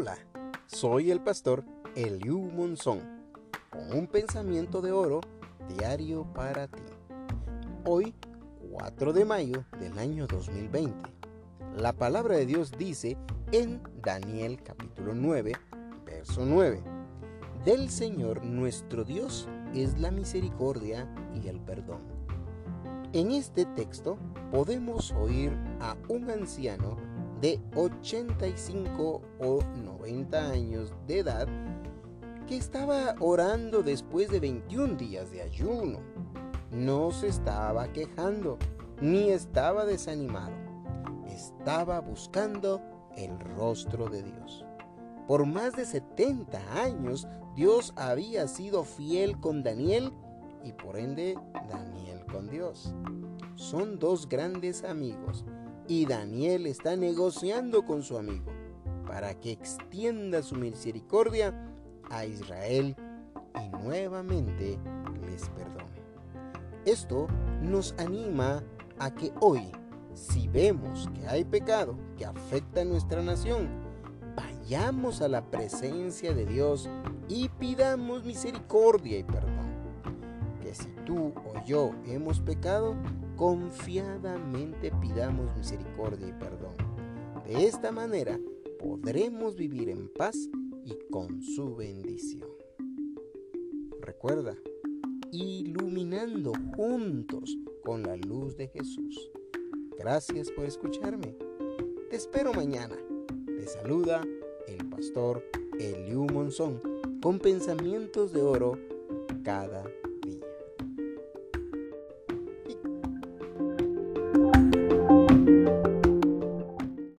Hola, soy el pastor Eliu Monzón, con un pensamiento de oro diario para ti. Hoy, 4 de mayo del año 2020, la palabra de Dios dice en Daniel capítulo 9, verso 9, Del Señor nuestro Dios es la misericordia y el perdón. En este texto podemos oír a un anciano de 85 o 90 años de edad que estaba orando después de 21 días de ayuno. No se estaba quejando ni estaba desanimado. Estaba buscando el rostro de Dios. Por más de 70 años Dios había sido fiel con Daniel y por ende Daniel con Dios. Son dos grandes amigos y Daniel está negociando con su amigo para que extienda su misericordia a Israel y nuevamente les perdone. Esto nos anima a que hoy, si vemos que hay pecado que afecta a nuestra nación, vayamos a la presencia de Dios y pidamos misericordia y perdón. Que si tú o yo hemos pecado, confiadamente pidamos misericordia y perdón. De esta manera podremos vivir en paz y con su bendición. Recuerda, iluminando juntos con la luz de Jesús. Gracias por escucharme. Te espero mañana. Te saluda el pastor Eliu Monzón con pensamientos de oro cada día